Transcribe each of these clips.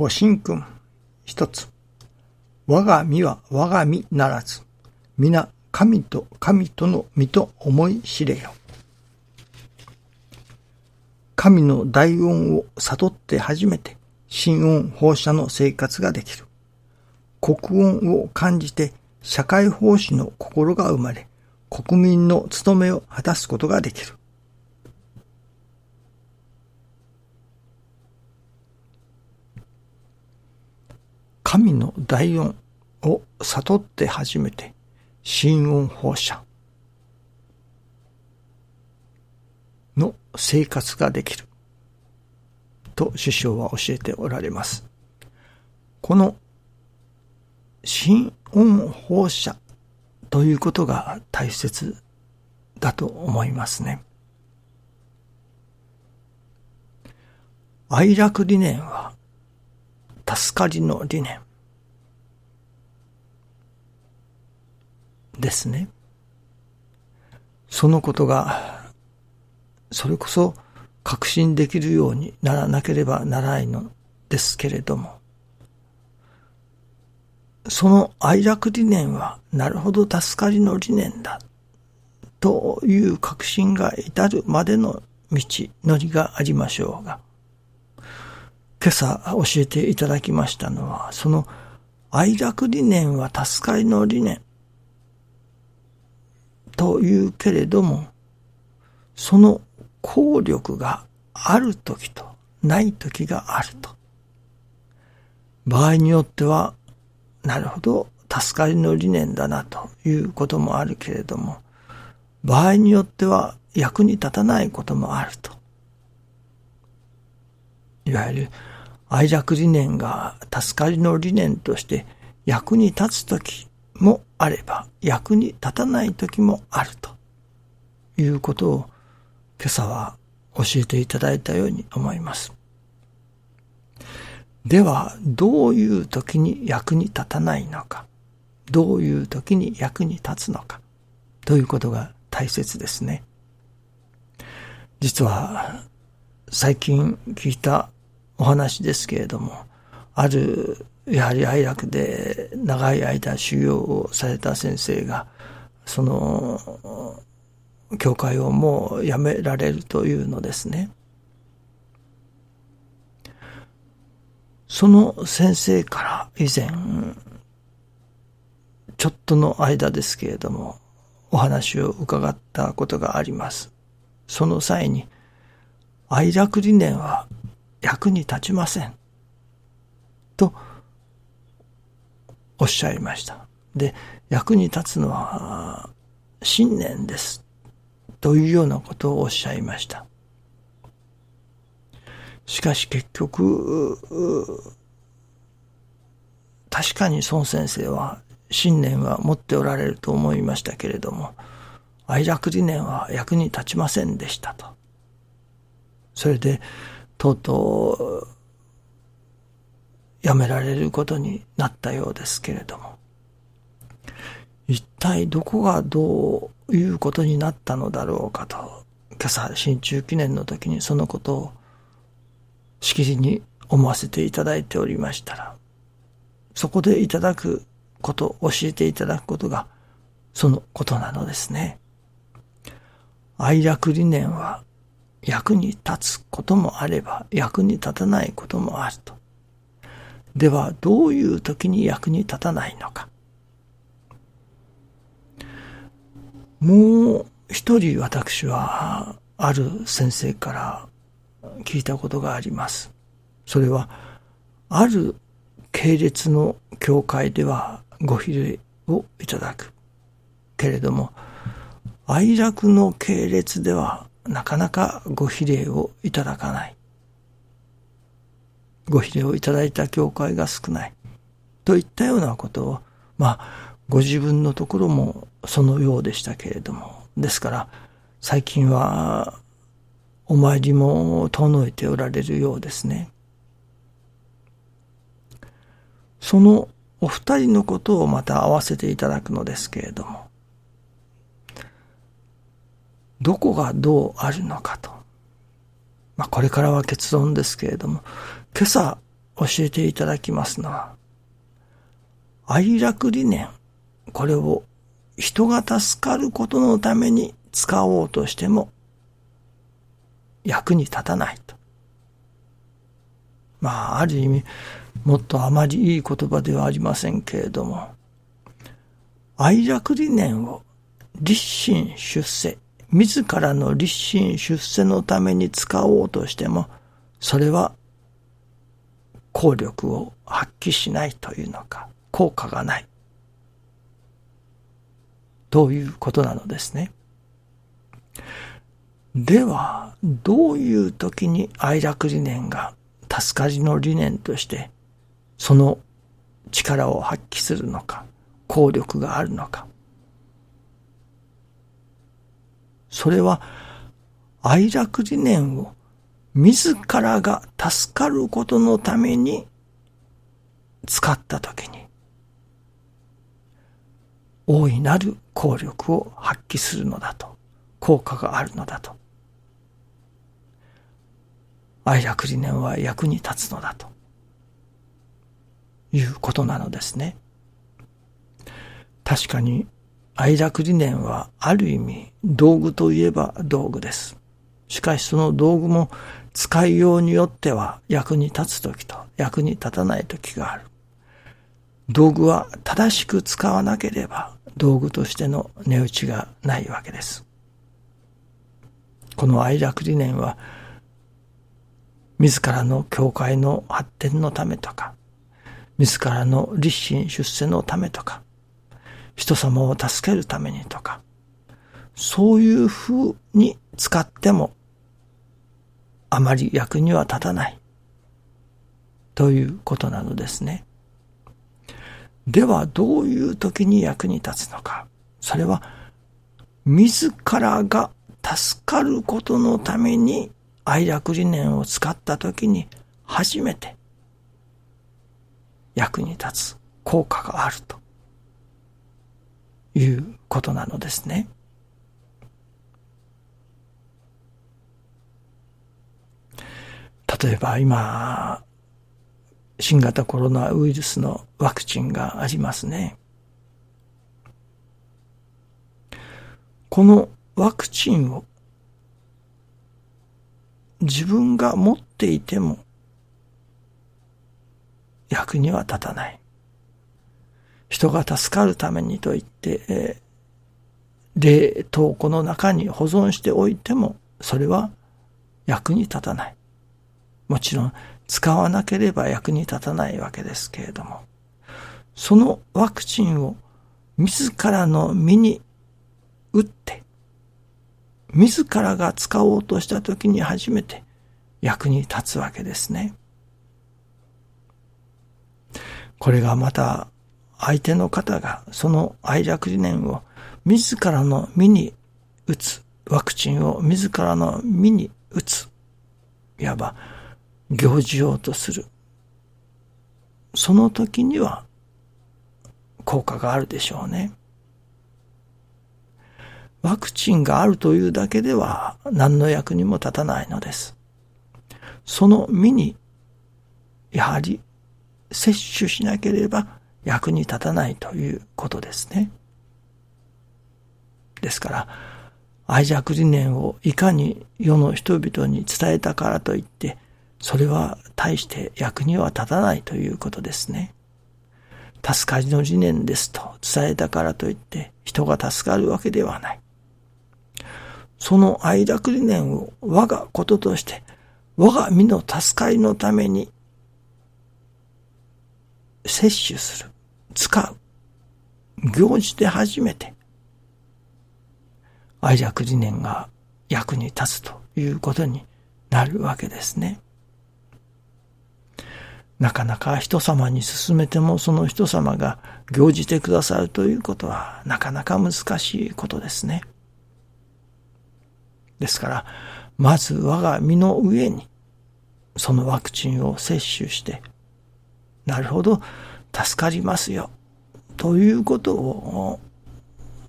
ご神君。一つ。我が身は我が身ならず。皆神と神との身と思い知れよ。神の大恩を悟って初めて、神恩放射の生活ができる。国恩を感じて社会奉仕の心が生まれ、国民の務めを果たすことができる。神の大恩を悟って初めて、神恩放射の生活ができる。と師匠は教えておられます。この心音放射ということが大切だと思いますね。愛楽理念は助かりの理念ですね。そのことがそれこそ確信できるようにならなければならないのですけれどもその愛楽理念は、なるほど助かりの理念だ、という確信が至るまでの道のりがありましょうが、今朝教えていただきましたのは、その愛楽理念は助かりの理念、というけれども、その効力がある時とない時があると。場合によってはなるほど、助かりの理念だなということもあるけれども、場合によっては役に立たないこともあると。いわゆる愛着理念が助かりの理念として役に立つ時もあれば役に立たない時もあるということを今朝は教えていただいたように思います。では、どういう時に役に立たないのか、どういう時に役に立つのか、ということが大切ですね。実は、最近聞いたお話ですけれども、ある、やはり愛楽で長い間修行をされた先生が、その、教会をもう辞められるというのですね。その先生から以前、ちょっとの間ですけれども、お話を伺ったことがあります。その際に、愛楽理念は役に立ちません。と、おっしゃいました。で、役に立つのは、信念です。というようなことをおっしゃいました。しかし結局、確かに孫先生は信念は持っておられると思いましたけれども、愛楽理念は役に立ちませんでしたと。それで、とうとう、やめられることになったようですけれども、一体どこがどういうことになったのだろうかと、今朝、新中記念の時にそのことをしきりに思わせていただいておりましたら、そこでいただくこと、教えていただくことが、そのことなのですね。愛楽理念は役に立つこともあれば役に立たないこともあると。では、どういう時に役に立たないのか。もう一人私は、ある先生から聞いたことがあります。それは、ある系列の教会ではご比例をいただく。けれども、愛楽の系列ではなかなかご比例をいただかない。ご比例をいただいた教会が少ない。といったようなことを、まあ、ご自分のところもそのようでしたけれども、ですから、最近はお参りも遠のいておられるようですね。そのお二人のことをまた合わせていただくのですけれども、どこがどうあるのかと。まあこれからは結論ですけれども、今朝教えていただきますのは、愛楽理念、これを人が助かることのために使おうとしても役に立たないと。まあ、ある意味、もっとあまりいい言葉ではありませんけれども、愛楽理念を立身出世、自らの立身出世のために使おうとしても、それは効力を発揮しないというのか、効果がない。ということなのですね。では、どういう時に愛楽理念が助かりの理念として、その力を発揮するのか、効力があるのか。それは、愛楽理念を自らが助かることのために使ったときに、大いなる効力を発揮するのだと、効果があるのだと。愛楽理念は役に立つのだということなのですね。確かに愛楽理念はある意味道具といえば道具です。しかしその道具も使いようによっては役に立つ時と役に立たない時がある。道具は正しく使わなければ道具としての値打ちがないわけです。この愛楽理念は自らの教会の発展のためとか、自らの立身出世のためとか、人様を助けるためにとか、そういう風に使ってもあまり役には立たない。ということなのですね。では、どういう時に役に立つのか。それは、自らが助かることのために愛楽理念を使った時に初めて役に立つ効果があるということなのですね。例えば今、新型コロナウイルスのワクチンがありますね。このワクチンを自分が持っていても役には立たない。人が助かるためにと言って、えー、冷凍庫の中に保存しておいてもそれは役に立たない。もちろん使わなければ役に立たないわけですけれども、そのワクチンを自らの身に打って、自らが使おうとした時に初めて役に立つわけですね。これがまた相手の方がその愛楽理念を自らの身に打つ、ワクチンを自らの身に打つ、いわば行じようとする。その時には効果があるでしょうね。ワクチンがあるというだけでは何の役にも立たないのです。その身に、やはり摂取しなければ役に立たないということですね。ですから、愛着理念をいかに世の人々に伝えたからといって、それは大して役には立たないということですね。助かりの理念ですと伝えたからといって人が助かるわけではない。その愛楽理念を我がこととして我が身の助かりのために摂取する、使う、行事で初めて愛楽理念が役に立つということになるわけですね。なかなか人様に勧めてもその人様が行じてくださるということはなかなか難しいことですね。ですから、まず我が身の上にそのワクチンを接種して、なるほど、助かりますよ、ということを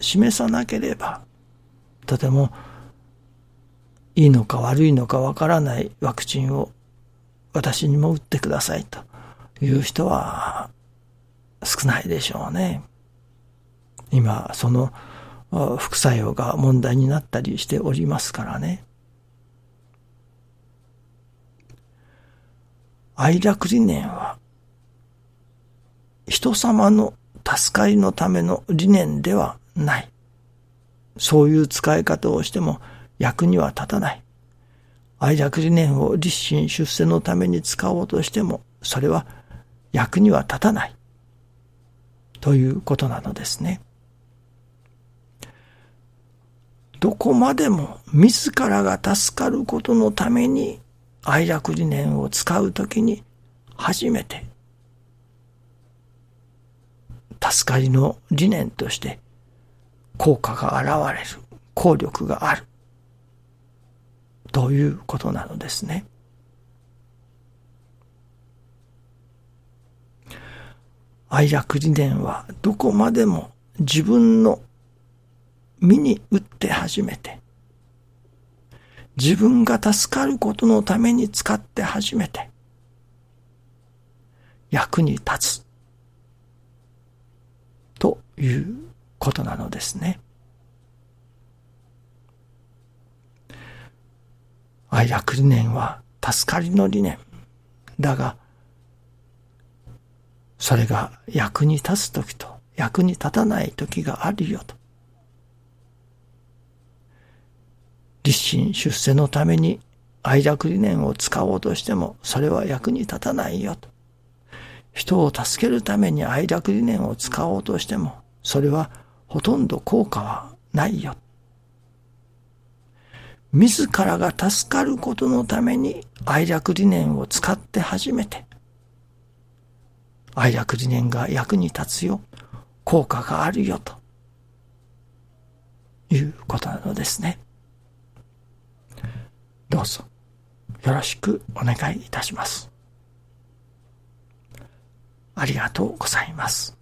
示さなければ、とてもいいのか悪いのかわからないワクチンを私にも打ってくださいという人は少ないでしょうね。今、その副作用が問題になったりしておりますからね。愛楽理念は、人様の助かりのための理念ではない。そういう使い方をしても役には立たない。愛楽理念を立身出世のために使おうとしても、それは役には立たない。ということなのですね。どこまでも自らが助かることのために愛楽理念を使うときに初めて助かりの理念として効果が現れる、効力がある、ということなのですね。愛楽理念はどこまでも自分の身に打って初めて、自分が助かることのために使って初めて、役に立つ、いうことなのですね。愛楽理念は助かりの理念。だが、それが役に立つときと役に立たないときがあるよと。立身出世のために愛楽理念を使おうとしてもそれは役に立たないよと。人を助けるために愛楽理念を使おうとしてもそれはほとんど効果はないよ。自らが助かることのために愛楽理念を使って初めて愛楽理念が役に立つよ、効果があるよ、ということなのですね。どうぞよろしくお願いいたします。ありがとうございます。